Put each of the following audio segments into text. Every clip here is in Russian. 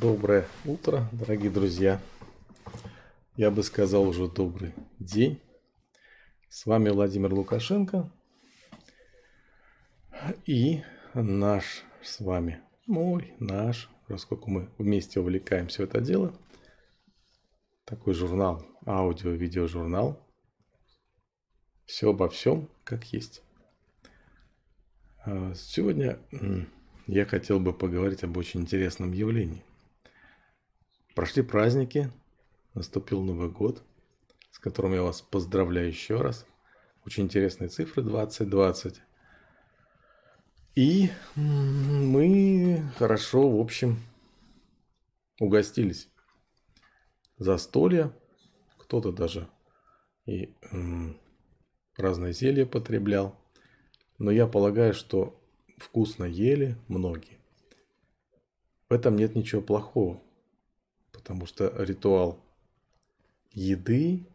Доброе утро, дорогие друзья. Я бы сказал уже добрый день. С вами Владимир Лукашенко и наш с вами, мой, наш, поскольку мы вместе увлекаемся в это дело, такой журнал, аудио-видеожурнал. Все обо всем, как есть. А, сегодня я хотел бы поговорить об очень интересном явлении. Прошли праздники, наступил Новый год, с которым я вас поздравляю еще раз. Очень интересные цифры 2020. И мы хорошо, в общем, угостились. Застолья, кто-то даже и разные зелья потреблял. Но я полагаю, что вкусно ели многие. В этом нет ничего плохого, потому что ритуал еды,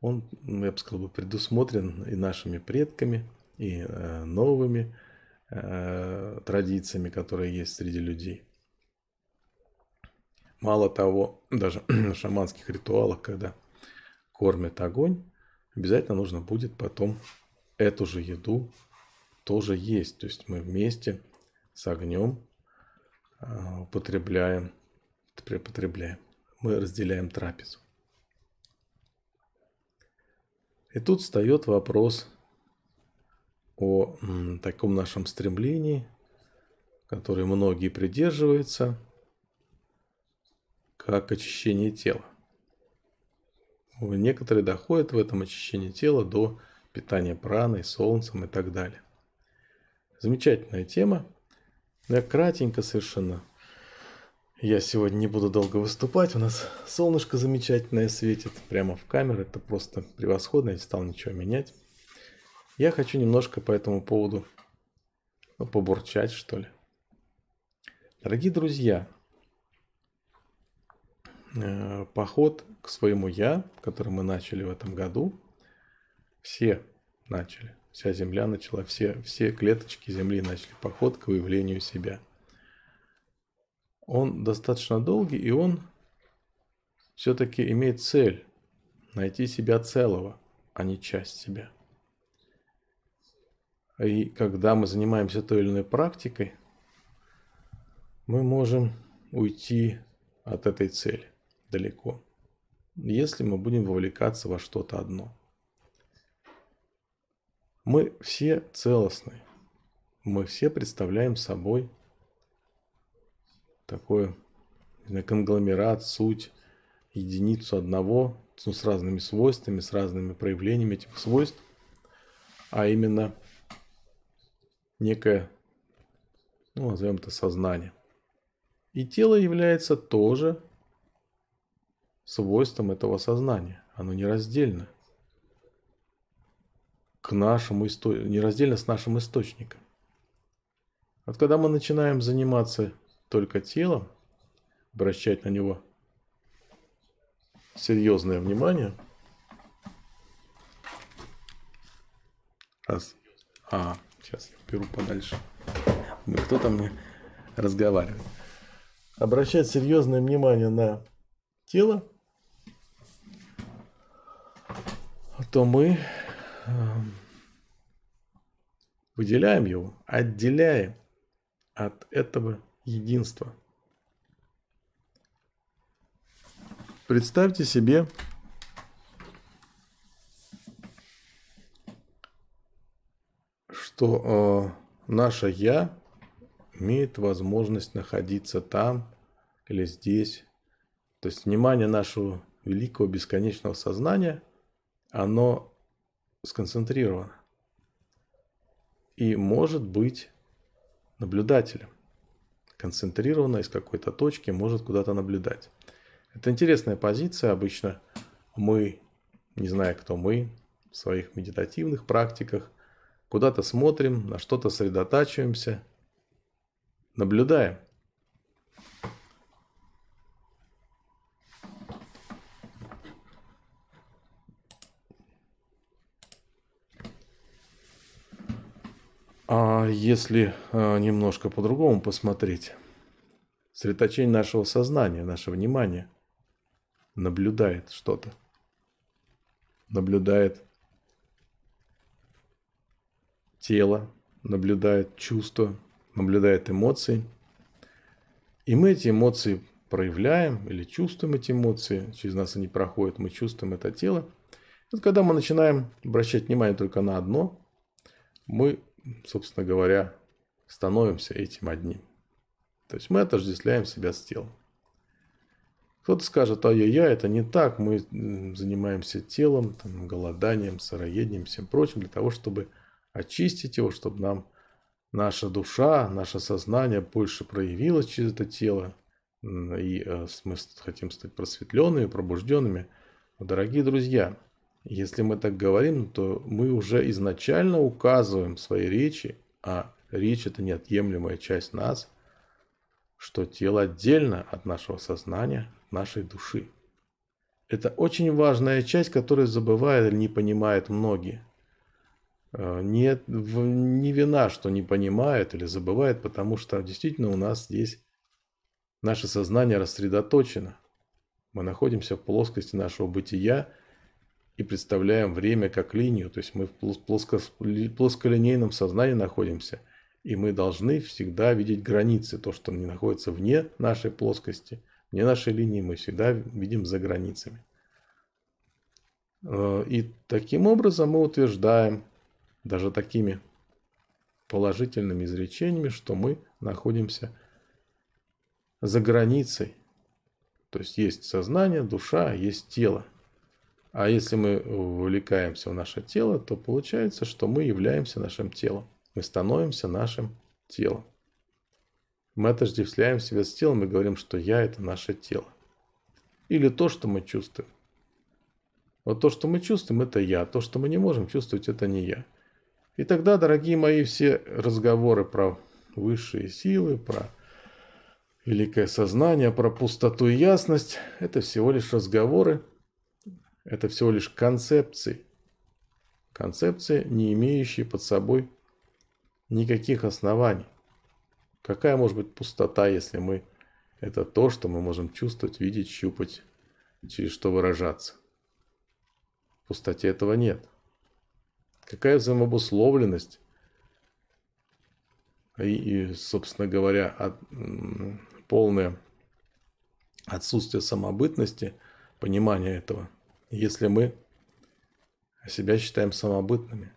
он, я бы сказал, предусмотрен и нашими предками, и э, новыми э, традициями, которые есть среди людей. Мало того, даже в шаманских ритуалах, когда кормят огонь, обязательно нужно будет потом эту же еду тоже есть. То есть мы вместе с огнем а, употребляем, потребляем. Мы разделяем трапезу. И тут встает вопрос о таком нашем стремлении, который многие придерживаются, как очищение тела. Некоторые доходят в этом очищении тела до питания праной, солнцем и так далее. Замечательная тема. Я кратенько совершенно. Я сегодня не буду долго выступать. У нас солнышко замечательное светит прямо в камеру. Это просто превосходно. Я не стал ничего менять. Я хочу немножко по этому поводу ну, побурчать, что ли. Дорогие друзья, э, поход к своему «я», который мы начали в этом году, все начали. Вся Земля начала, все, все клеточки Земли начали поход к выявлению себя. Он достаточно долгий, и он все-таки имеет цель найти себя целого, а не часть себя. И когда мы занимаемся той или иной практикой, мы можем уйти от этой цели далеко, если мы будем вовлекаться во что-то одно – мы все целостны. Мы все представляем собой такой знаю, конгломерат, суть, единицу одного, ну, с разными свойствами, с разными проявлениями этих свойств, а именно некое, ну, назовем это сознание. И тело является тоже свойством этого сознания. Оно нераздельно – к нашему источнику, нераздельно с нашим источником. Вот когда мы начинаем заниматься только телом, обращать на него серьезное внимание, раз, а, сейчас я беру подальше, кто там мне разговаривает, обращать серьезное внимание на тело, то мы эм, выделяем его, отделяем от этого единства. Представьте себе, что э, наше я имеет возможность находиться там или здесь. То есть внимание нашего великого бесконечного сознания, оно сконцентрировано и может быть наблюдателем. Концентрированно из какой-то точки может куда-то наблюдать. Это интересная позиция. Обычно мы, не зная, кто мы, в своих медитативных практиках, куда-то смотрим, на что-то сосредотачиваемся, наблюдаем – А если а, немножко по-другому посмотреть, сосредоточение нашего сознания, наше внимание наблюдает что-то. Наблюдает тело, наблюдает чувства, наблюдает эмоции. И мы эти эмоции проявляем или чувствуем эти эмоции, через нас они проходят, мы чувствуем это тело. Вот когда мы начинаем обращать внимание только на одно, мы, собственно говоря, становимся этим одним. То есть мы отождествляем себя с телом. Кто-то скажет, ай-яй-яй, это не так, мы занимаемся телом, там, голоданием, сыроедением, всем прочим, для того, чтобы очистить его, чтобы нам наша душа, наше сознание больше проявилось через это тело, и э, мы хотим стать просветленными, пробужденными. Дорогие друзья, если мы так говорим, то мы уже изначально указываем в своей речи, а речь это неотъемлемая часть нас, что тело отдельно от нашего сознания, нашей души. Это очень важная часть, которую забывают или не понимают многие. Э, нет, не вина, что не понимают или забывают, потому что действительно у нас здесь наше сознание рассредоточено. Мы находимся в плоскости нашего бытия – и представляем время как линию, то есть мы в плоско, плосколинейном сознании находимся, и мы должны всегда видеть границы, то, что не находится вне нашей плоскости, вне нашей линии, мы всегда видим за границами. Э, и таким образом мы утверждаем, даже такими положительными изречениями, что мы находимся за границей. То есть есть сознание, душа, есть тело. А если мы вовлекаемся в наше тело, то получается, что мы являемся нашим телом. Мы становимся нашим телом. Мы отождествляем себя с телом и говорим, что я – это наше тело. Или то, что мы чувствуем. Вот то, что мы чувствуем, это я. То, что мы не можем чувствовать, это не я. И тогда, дорогие мои, все разговоры про высшие силы, про великое сознание, про пустоту и ясность – это всего лишь разговоры, это всего лишь концепции. Концепции, не имеющие под собой никаких оснований. Какая может быть пустота, если мы это то, что мы можем чувствовать, видеть, щупать, через что выражаться? В пустоте этого нет. Какая взаимообусловленность и, и собственно говоря, от, полное отсутствие самобытности, понимания этого – если мы себя считаем самобытными.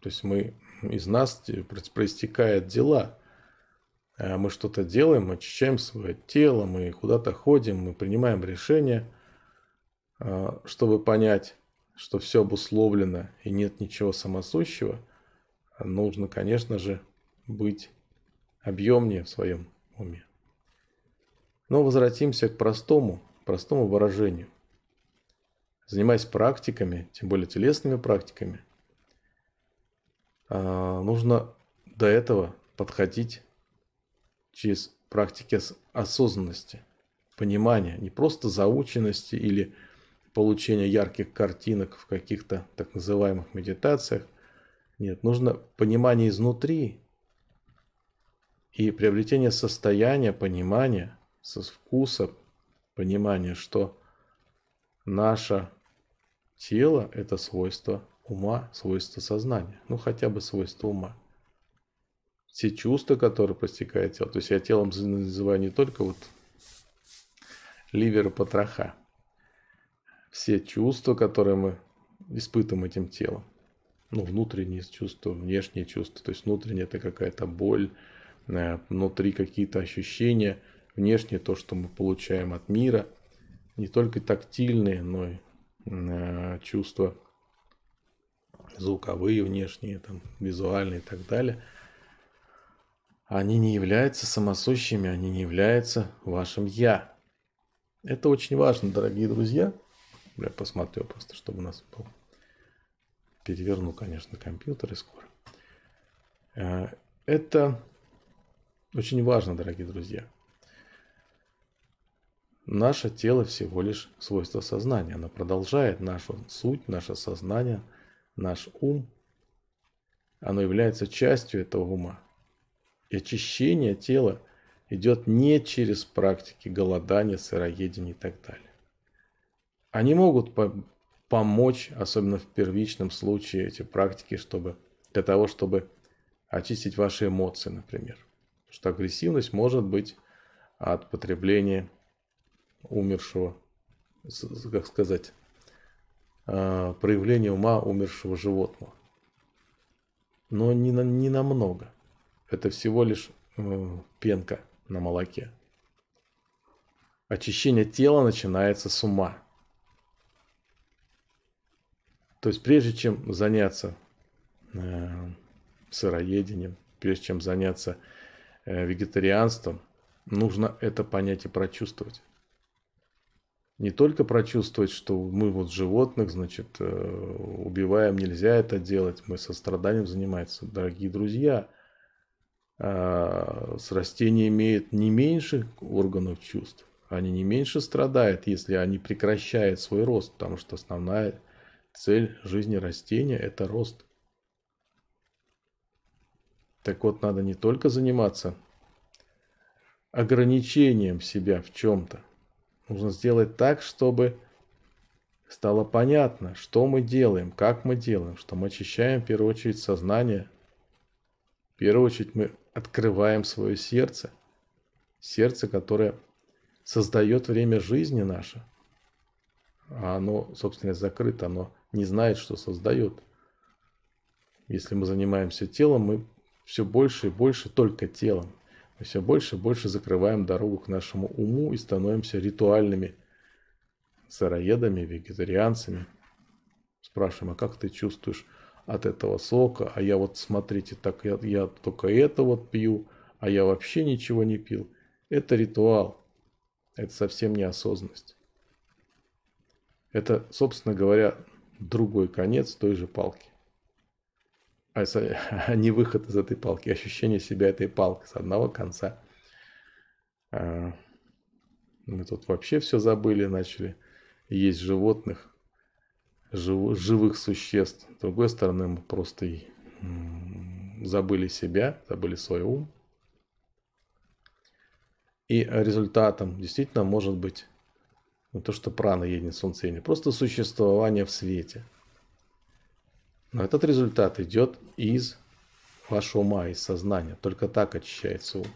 То есть мы из нас проистекают дела. А мы что-то делаем, очищаем свое тело, мы куда-то ходим, мы принимаем решения, а, чтобы понять, что все обусловлено и нет ничего самосущего, нужно, конечно же, быть объемнее в своем уме. Но возвратимся к простому, простому выражению занимаясь практиками, тем более телесными практиками, а, нужно до этого подходить через практики осознанности, понимания, не просто заученности или получения ярких картинок в каких-то так называемых медитациях. Нет, нужно понимание изнутри и приобретение состояния понимания, со вкуса понимания, что наша Тело – это свойство ума, свойство сознания. Ну, хотя бы свойство ума. Все чувства, которые простекают тело. То есть я телом называю не только вот ливер и потроха. Все чувства, которые мы испытываем этим телом. Ну, внутренние чувства, внешние чувства. То есть внутреннее это какая-то боль, э, внутри какие-то ощущения, внешнее то, что мы получаем от мира. Не только тактильные, но и чувства звуковые, внешние, там, визуальные и так далее, они не являются самосущими, они не являются вашим «я». Это очень важно, дорогие друзья. Я посмотрю просто, чтобы у нас был. Переверну, конечно, компьютер и скоро. Э, это очень важно, дорогие друзья. Наше тело всего лишь свойство сознания. Оно продолжает нашу суть, наше сознание, наш ум. Оно является частью этого ума. И очищение тела идет не через практики голодания, сыроедения и так далее. Они могут по помочь, особенно в первичном случае, эти практики, чтобы для того, чтобы очистить ваши эмоции, например. Потому что агрессивность может быть от потребления умершего, как сказать, а, проявления ума умершего животного. Но не, на, не намного. Это всего лишь э, пенка на молоке. Очищение тела начинается с ума. То есть прежде чем заняться э, сыроедением, прежде чем заняться э, вегетарианством, нужно это понять и прочувствовать. Не только прочувствовать, что мы вот животных, значит, э, убиваем, нельзя это делать, мы состраданием занимаемся. Дорогие друзья, а, с растения имеют не меньше органов чувств, они не меньше страдают, если они прекращают свой рост, потому что основная цель жизни растения – это рост. Так вот, надо не только заниматься ограничением себя в чем-то. Нужно сделать так, чтобы стало понятно, что мы делаем, как мы делаем, что мы очищаем в первую очередь сознание. В первую очередь мы открываем свое сердце. Сердце, которое создает время жизни наше. А оно, собственно, закрыто, оно не знает, что создает. Если мы занимаемся телом, мы все больше и больше только телом. Мы все больше и больше закрываем дорогу к нашему уму и становимся ритуальными сыроедами, вегетарианцами. Спрашиваем, а как ты чувствуешь от этого сока? А я вот, смотрите, так я, я только это вот пью, а я вообще ничего не пил. Это ритуал. Это совсем не осознанность. Это, собственно говоря, другой конец той же палки а, а не выход из этой палки, ощущение себя этой палкой с одного конца. А, мы тут вообще все забыли, начали есть животных, жив, живых существ. С другой стороны, мы просто забыли себя, забыли свой ум. И результатом действительно может быть то, что прана едет солнце, не просто существование в свете – но этот результат идет из вашего ума, из сознания. Только так очищается ум.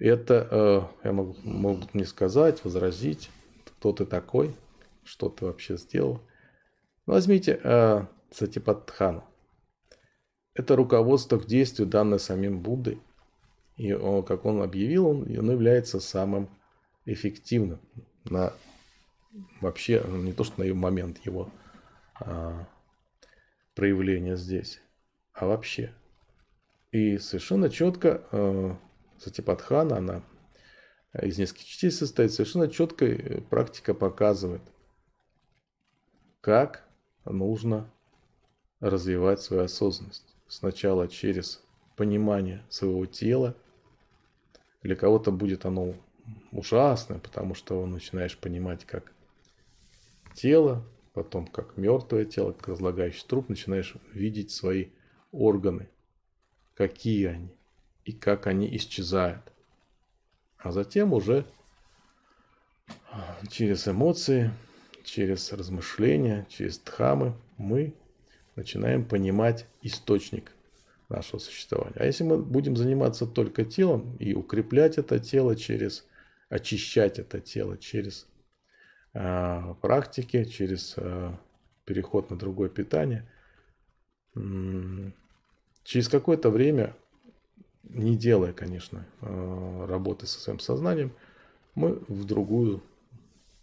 Это э, я могу, могут мне сказать, возразить, кто ты такой, что ты вообще сделал. Возьмите э, Сатипатхану. Это руководство к действию, данное самим Буддой. И он, как он объявил, он, он является самым эффективным на вообще не то что на момент его а, проявления здесь, а вообще. И совершенно четко э, Сатипатхана, она из нескольких частей состоит, совершенно четкая э, практика показывает, как нужно развивать свою осознанность. Сначала через понимание своего тела. Для кого-то будет оно ужасное, потому что начинаешь понимать, как тело потом как мертвое тело, как разлагающий труп, начинаешь видеть свои органы, какие они и как они исчезают. А затем уже через эмоции, через размышления, через дхамы мы начинаем понимать источник нашего существования. А если мы будем заниматься только телом и укреплять это тело через, очищать это тело через практики, через э, переход на другое питание. Через какое-то время, не делая, конечно, э, работы со своим сознанием, мы в другую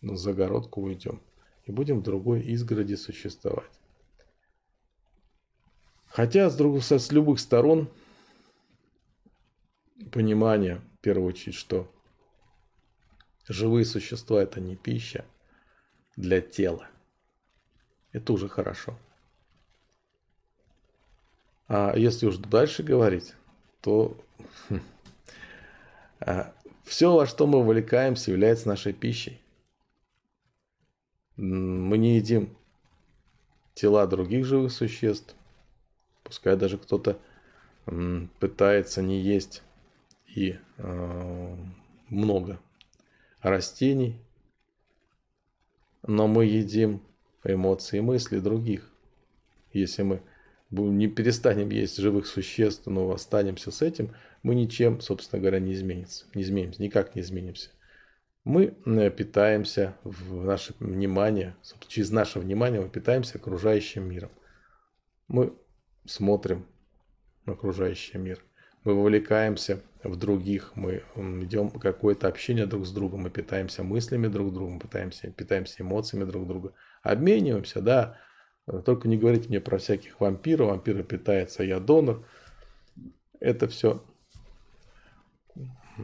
загородку уйдем и будем в другой изгороди существовать. Хотя с, друг, с любых сторон понимание, в первую очередь, что живые существа это не пища – для тела. Это уже хорошо. А если уж дальше говорить, то а, все, во что мы увлекаемся, является нашей пищей. Мы не едим тела других живых существ. Пускай даже кто-то пытается не есть и э, много растений, но мы едим эмоции и мысли других. Если мы не перестанем есть живых существ, но останемся с этим, мы ничем, собственно говоря, не изменится, не изменимся, никак не изменимся. Мы э, питаемся в наше внимание, через наше внимание мы питаемся окружающим миром. Мы смотрим на окружающий мир. Мы вовлекаемся в других, мы идем какое-то общение друг с другом, мы питаемся мыслями друг друга, мы питаемся, питаемся эмоциями друг друга. Обмениваемся, да, только не говорите мне про всяких вампиров, вампиры питаются, я донор. Это все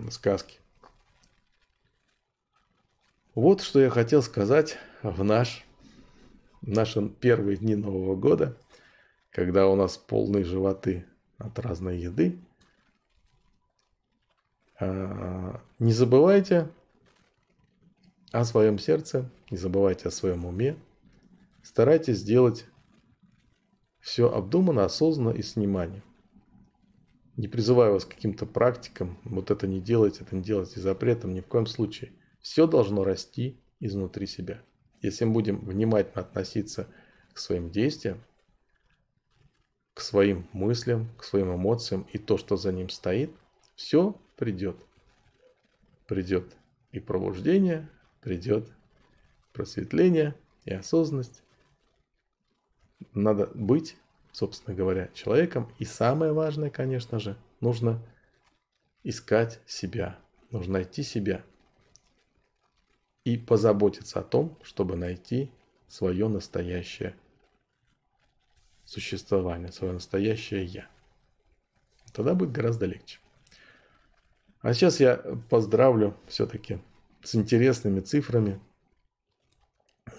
сказки. Вот что я хотел сказать в наш, в наши первые дни Нового года, когда у нас полные животы от разной еды. А, не забывайте о своем сердце, не забывайте о своем уме. Старайтесь сделать все обдуманно, осознанно и с вниманием. Не призываю вас к каким-то практикам, вот это не делайте, это не делайте запретом, ни в коем случае – все должно расти изнутри себя. Если мы будем внимательно относиться к своим действиям, к своим мыслям, к своим эмоциям и то, что за ним стоит, все придет. Придет и пробуждение, придет просветление и осознанность. Надо быть, собственно говоря, человеком. И самое важное, конечно же, нужно искать себя. Нужно найти себя – и позаботиться о том, чтобы найти свое настоящее существование, свое настоящее «я». Тогда будет гораздо легче. А сейчас я поздравлю все-таки с интересными цифрами,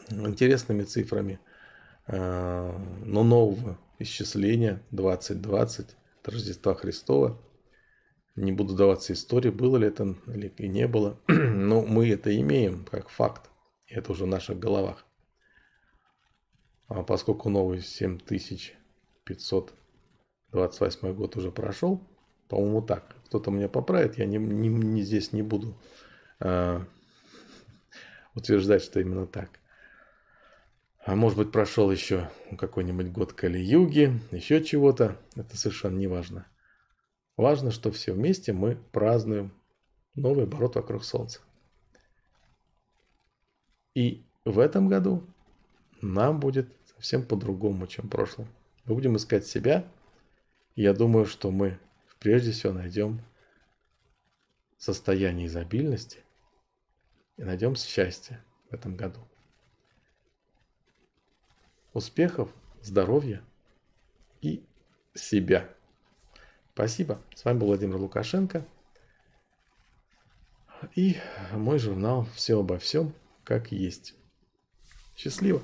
интересными цифрами, э, но нового исчисления 2020 Рождества Христова – не буду даваться истории, было ли это или не было. Но мы это имеем как факт. Это уже в наших головах. А поскольку новый 7528 год уже прошел, по-моему, так. Кто-то меня поправит, я не, не, не здесь не буду а, утверждать, что именно так. А может быть, прошел еще какой-нибудь год Кали-Юги, еще чего-то. Это совершенно не важно. Важно, что все вместе мы празднуем новый оборот вокруг Солнца. И в этом году нам будет совсем по-другому, чем в прошлом. Мы будем искать себя. Я думаю, что мы прежде всего найдем состояние изобильности и найдем счастье в этом году. Успехов, здоровья и себя. Спасибо. С вами был Владимир Лукашенко. И мой журнал «Все обо всем, как есть». Счастливо!